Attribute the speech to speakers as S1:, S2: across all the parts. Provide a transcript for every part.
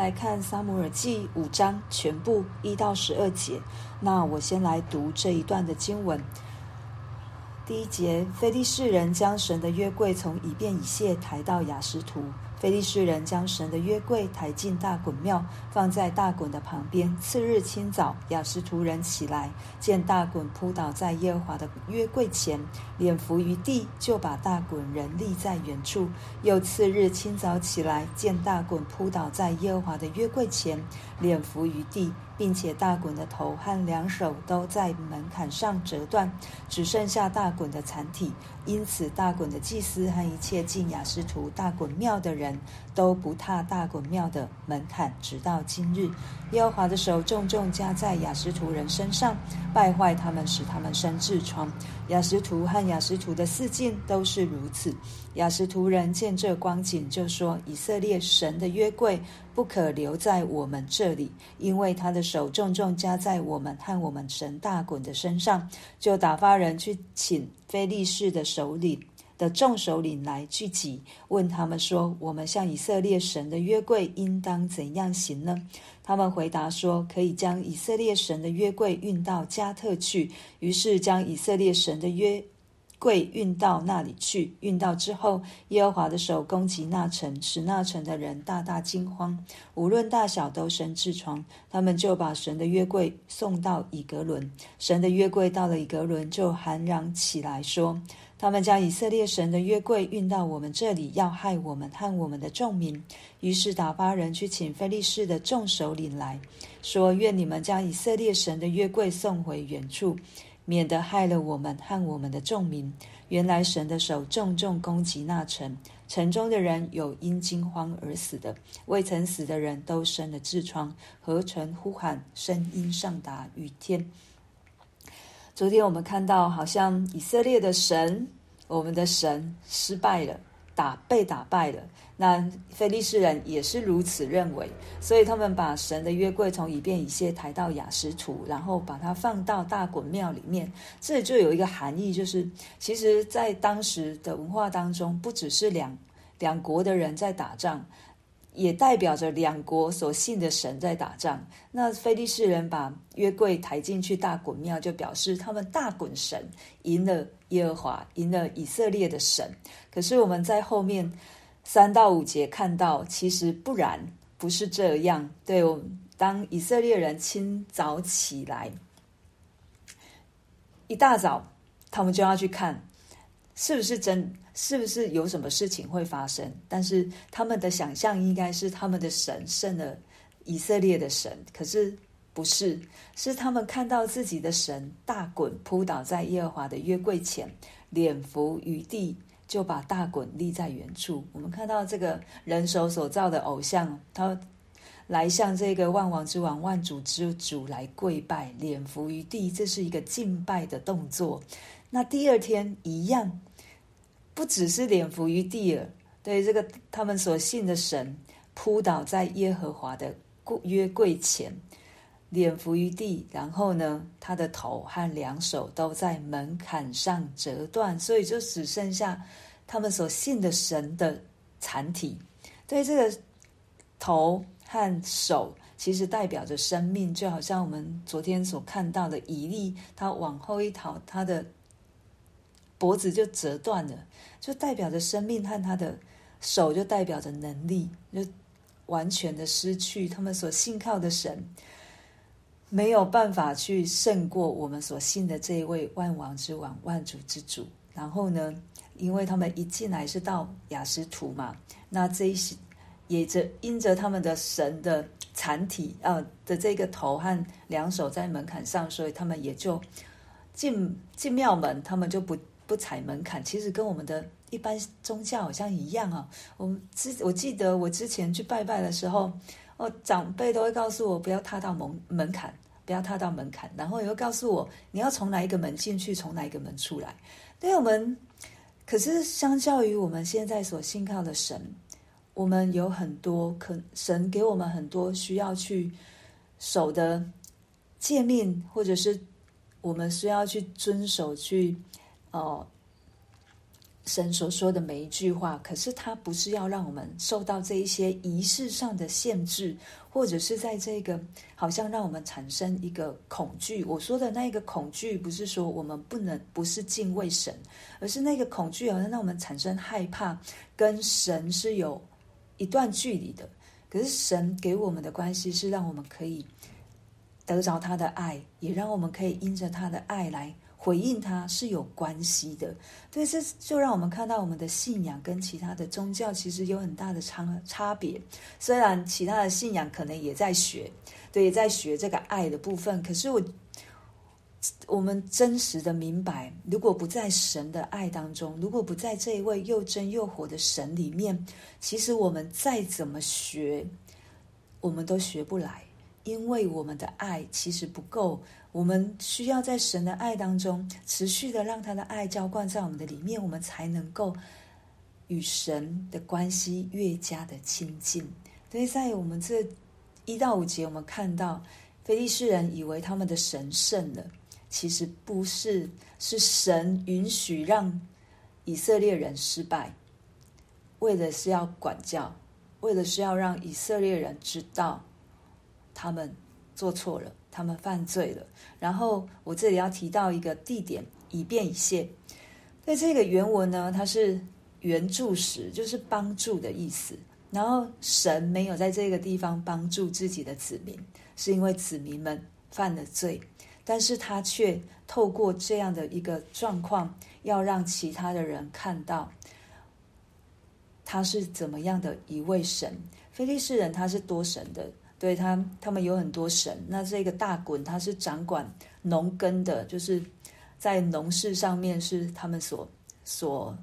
S1: 来看撒母耳记五章全部一到十二节。那我先来读这一段的经文。第一节，非利士人将神的约柜从以便以谢抬到雅什图。菲利士人将神的约柜抬进大滚庙，放在大滚的旁边。次日清早，雅斯图人起来，见大滚扑倒在耶和华的约柜前，脸伏于地，就把大滚人立在远处。又次日清早起来，见大滚扑倒在耶和华的约柜前，脸伏于地。并且大衮的头和两手都在门槛上折断，只剩下大衮的残体。因此，大衮的祭司和一切进亚斯图大衮庙的人都不踏大衮庙的门槛，直到今日。耶和华的手重重加在亚斯图人身上，败坏他们，使他们生痔疮。亚斯图和亚斯图的四境都是如此。亚斯图人见这光景，就说：“以色列神的约柜不可留在我们这里，因为他的手重重加在我们和我们神大衮的身上。”就打发人去请非利士的首领的众首领来聚集，问他们说：“我们向以色列神的约柜应当怎样行呢？”他们回答说：“可以将以色列神的约柜运到加特去。”于是将以色列神的约柜运到那里去。运到之后，耶和华的手攻击那城，使那城的人大大惊慌，无论大小都生痔疮。他们就把神的约柜送到以革伦。神的约柜到了以革伦，就喊嚷起来说。他们将以色列神的约柜运到我们这里，要害我们和我们的众民。于是打发人去请非利士的众首领来说：“愿你们将以色列神的约柜送回原处，免得害了我们和我们的众民。”原来神的手重重攻击那城，城中的人有因惊慌而死的，未曾死的人都生了痔疮，何曾呼喊，声音上达于天。昨天我们看到，好像以色列的神，我们的神失败了，打被打败了。那非利士人也是如此认为，所以他们把神的约柜从以便以谢抬到亚实突，然后把它放到大衮庙里面。这里就有一个含义，就是其实，在当时的文化当中，不只是两两国的人在打仗。也代表着两国所信的神在打仗。那非利士人把约柜抬进去大衮庙，就表示他们大衮神赢了耶和华，赢了以色列的神。可是我们在后面三到五节看到，其实不然，不是这样。对，我当以色列人清早起来，一大早，他们就要去看。是不是真？是不是有什么事情会发生？但是他们的想象应该是他们的神胜了以色列的神，可是不是，是他们看到自己的神大衮扑倒在耶和华的约柜前，脸伏于地，就把大衮立在原处。我们看到这个人手所造的偶像，他来向这个万王之王、万主之主来跪拜，脸伏于地，这是一个敬拜的动作。那第二天一样。不只是脸伏于地了，对这个他们所信的神扑倒在耶和华的约柜前，脸伏于地，然后呢，他的头和两手都在门槛上折断，所以就只剩下他们所信的神的残体。对这个头和手，其实代表着生命，就好像我们昨天所看到的以利，他往后一逃，他的。脖子就折断了，就代表着生命和他的手，就代表着能力，就完全的失去。他们所信靠的神没有办法去胜过我们所信的这一位万王之王、万主之主。然后呢，因为他们一进来是到亚实突嘛，那这一些也着因着他们的神的残体啊、的这个头和两手在门槛上，所以他们也就进进庙门，他们就不。不踩门槛，其实跟我们的一般宗教好像一样啊。我之我记得我之前去拜拜的时候，哦，长辈都会告诉我不要踏到门门槛，不要踏到门槛，然后也会告诉我你要从哪一个门进去，从哪一个门出来。对我们，可是相较于我们现在所信靠的神，我们有很多可神给我们很多需要去守的诫命，或者是我们需要去遵守去。哦，神所说的每一句话，可是他不是要让我们受到这一些仪式上的限制，或者是在这个好像让我们产生一个恐惧。我说的那个恐惧，不是说我们不能不是敬畏神，而是那个恐惧好像让我们产生害怕，跟神是有一段距离的。可是神给我们的关系是让我们可以得着他的爱，也让我们可以因着他的爱来。回应他是有关系的，对，这就让我们看到我们的信仰跟其他的宗教其实有很大的差差别。虽然其他的信仰可能也在学，对，也在学这个爱的部分，可是我我们真实的明白，如果不在神的爱当中，如果不在这一位又真又活的神里面，其实我们再怎么学，我们都学不来，因为我们的爱其实不够。我们需要在神的爱当中持续的让他的爱浇灌在我们的里面，我们才能够与神的关系越加的亲近。所以在我们这一到五节，我们看到非利士人以为他们的神胜了，其实不是，是神允许让以色列人失败，为的是要管教，为的是要让以色列人知道他们做错了。他们犯罪了，然后我这里要提到一个地点，以便以谢。在这个原文呢，它是援助时，就是帮助的意思。然后神没有在这个地方帮助自己的子民，是因为子民们犯了罪，但是他却透过这样的一个状况，要让其他的人看到他是怎么样的一位神。非利士人他是多神的。对他，他们有很多神。那这个大衮他是掌管农耕的，就是在农事上面是他们所所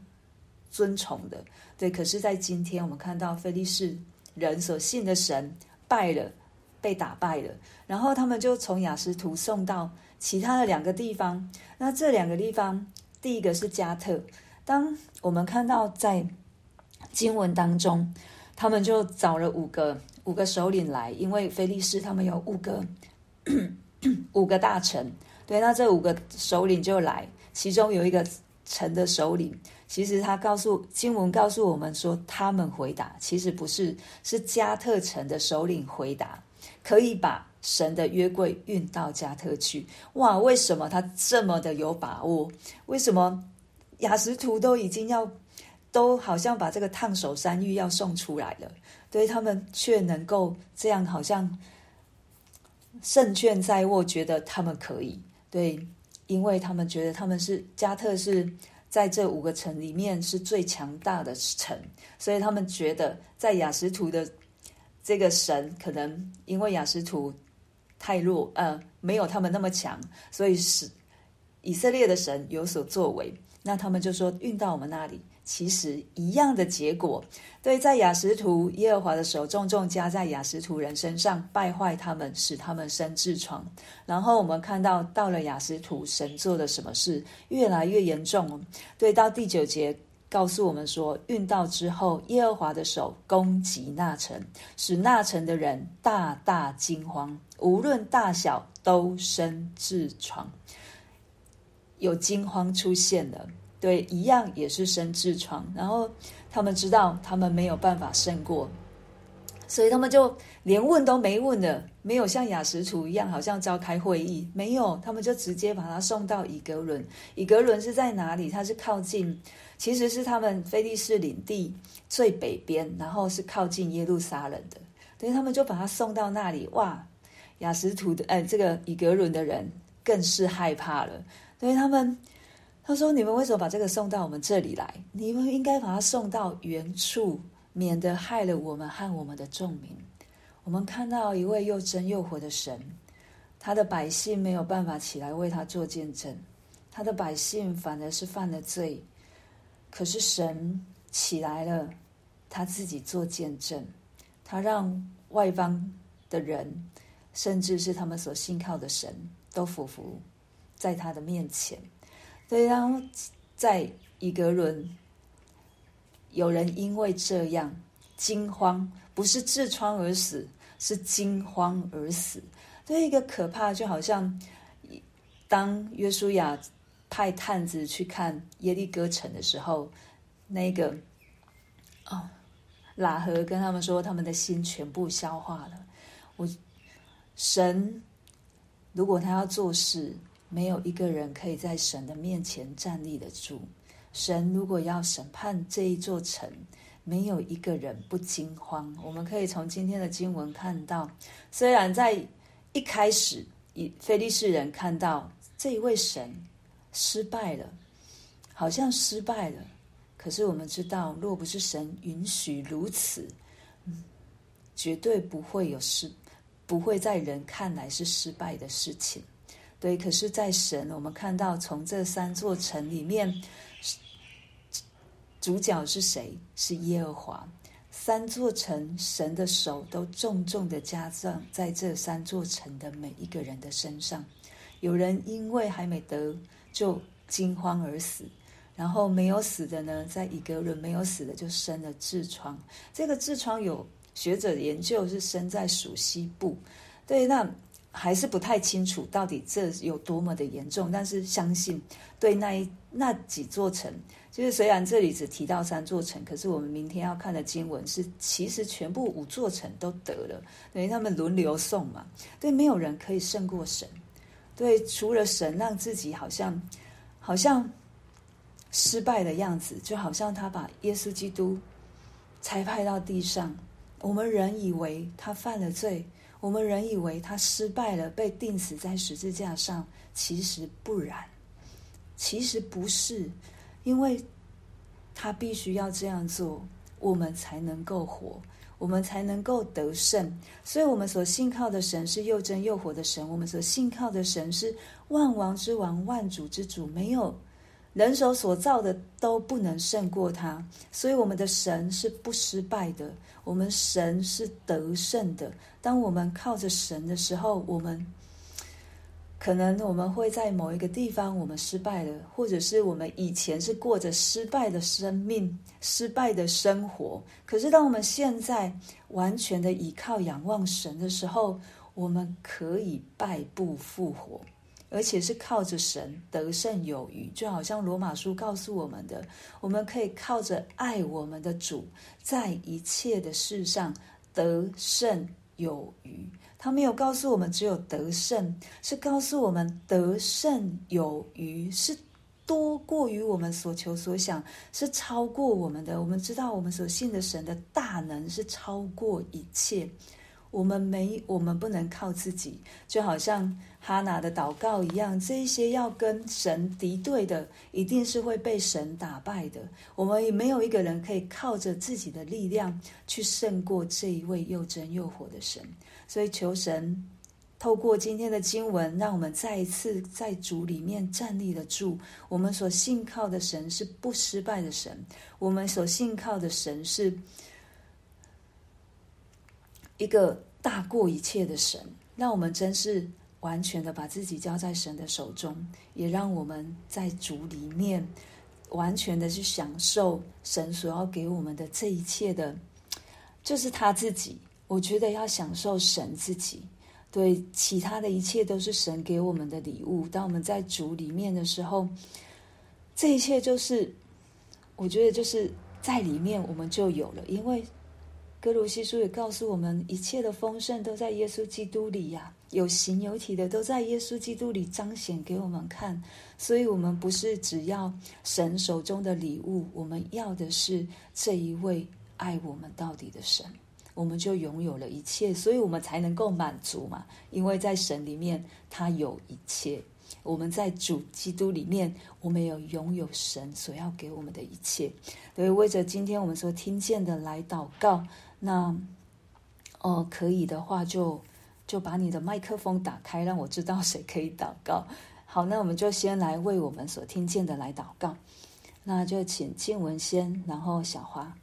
S1: 尊崇的。对，可是，在今天我们看到菲利士人所信的神败了，被打败了，然后他们就从雅实图送到其他的两个地方。那这两个地方，第一个是加特。当我们看到在经文当中，他们就找了五个。五个首领来，因为非利士他们有五个 五个大臣，对，那这五个首领就来，其中有一个城的首领，其实他告诉经文告诉我们说，他们回答其实不是，是加特城的首领回答，可以把神的约柜运到加特去。哇，为什么他这么的有把握？为什么亚实图都已经要？都好像把这个烫手山芋要送出来了，对他们却能够这样，好像胜券在握，觉得他们可以。对，因为他们觉得他们是加特是在这五个城里面是最强大的城，所以他们觉得在雅实图的这个神，可能因为雅实图太弱，呃，没有他们那么强，所以使以色列的神有所作为。那他们就说运到我们那里。其实一样的结果，对，在雅实图，耶和华的手重重加在雅实图人身上，败坏他们，使他们生痔疮。然后我们看到，到了雅实图，神做了什么事？越来越严重。对，到第九节告诉我们说，运到之后，耶和华的手攻击那城，使那城的人大大惊慌，无论大小都生痔疮，有惊慌出现了。对，一样也是生痔疮，然后他们知道他们没有办法胜过，所以他们就连问都没问的，没有像雅实图一样，好像召开会议，没有，他们就直接把他送到以格伦。以格伦是在哪里？它是靠近，其实是他们菲利士领地最北边，然后是靠近耶路撒冷的，所以他们就把他送到那里。哇，雅实图的，哎，这个以格伦的人更是害怕了，所以他们。他说：“你们为什么把这个送到我们这里来？你们应该把它送到原处，免得害了我们和我们的众民。我们看到一位又真又活的神，他的百姓没有办法起来为他做见证，他的百姓反而是犯了罪。可是神起来了，他自己做见证，他让外邦的人，甚至是他们所信靠的神，都俯伏在他的面前。”对，然后在以革伦，有人因为这样惊慌，不是痔疮而死，是惊慌而死。对，一个可怕，就好像当约书亚派探子去看耶利哥城的时候，那个哦，喇合跟他们说，他们的心全部消化了。我神如果他要做事，没有一个人可以在神的面前站立得住。神如果要审判这一座城，没有一个人不惊慌。我们可以从今天的经文看到，虽然在一开始，以非利士人看到这一位神失败了，好像失败了。可是我们知道，若不是神允许如此，嗯，绝对不会有失，不会在人看来是失败的事情。对，可是，在神，我们看到从这三座城里面，主角是谁？是耶和华。三座城，神的手都重重的加上在这三座城的每一个人的身上。有人因为还没得就惊慌而死，然后没有死的呢，在以革伦没有死的就生了痔疮。这个痔疮有学者研究是生在属西部。对，那。还是不太清楚到底这有多么的严重，但是相信对那一那几座城，就是虽然这里只提到三座城，可是我们明天要看的经文是，其实全部五座城都得了，等于他们轮流送嘛。对，没有人可以胜过神，对，除了神让自己好像好像失败的样子，就好像他把耶稣基督差派到地上，我们人以为他犯了罪。我们人以为他失败了，被钉死在十字架上，其实不然，其实不是，因为他必须要这样做，我们才能够活，我们才能够得胜。所以，我们所信靠的神是又真又活的神，我们所信靠的神是万王之王、万主之主，没有。人手所造的都不能胜过他，所以我们的神是不失败的，我们神是得胜的。当我们靠着神的时候，我们可能我们会在某一个地方我们失败了，或者是我们以前是过着失败的生命、失败的生活。可是当我们现在完全的倚靠仰望神的时候，我们可以败部复活。而且是靠着神得胜有余，就好像罗马书告诉我们的，我们可以靠着爱我们的主，在一切的事上得胜有余。他没有告诉我们只有得胜，是告诉我们得胜有余，是多过于我们所求所想，是超过我们的。我们知道我们所信的神的大能是超过一切。我们没，我们不能靠自己，就好像哈拿的祷告一样。这一些要跟神敌对的，一定是会被神打败的。我们也没有一个人可以靠着自己的力量去胜过这一位又真又活的神。所以求神透过今天的经文，让我们再一次在主里面站立得住。我们所信靠的神是不失败的神，我们所信靠的神是一个。大过一切的神，让我们真是完全的把自己交在神的手中，也让我们在主里面完全的去享受神所要给我们的这一切的，就是他自己。我觉得要享受神自己，对，其他的一切都是神给我们的礼物。当我们在主里面的时候，这一切就是，我觉得就是在里面我们就有了，因为。歌罗西书也告诉我们，一切的丰盛都在耶稣基督里呀，有形有体的都在耶稣基督里彰显给我们看。所以，我们不是只要神手中的礼物，我们要的是这一位爱我们到底的神，我们就拥有了一切，所以我们才能够满足嘛。因为在神里面，他有一切；我们在主基督里面，我们有拥有神所要给我们的一切。所以，为着今天我们所听见的来祷告。那，哦，可以的话就，就把你的麦克风打开，让我知道谁可以祷告。好，那我们就先来为我们所听见的来祷告。那就请静文先，然后小花。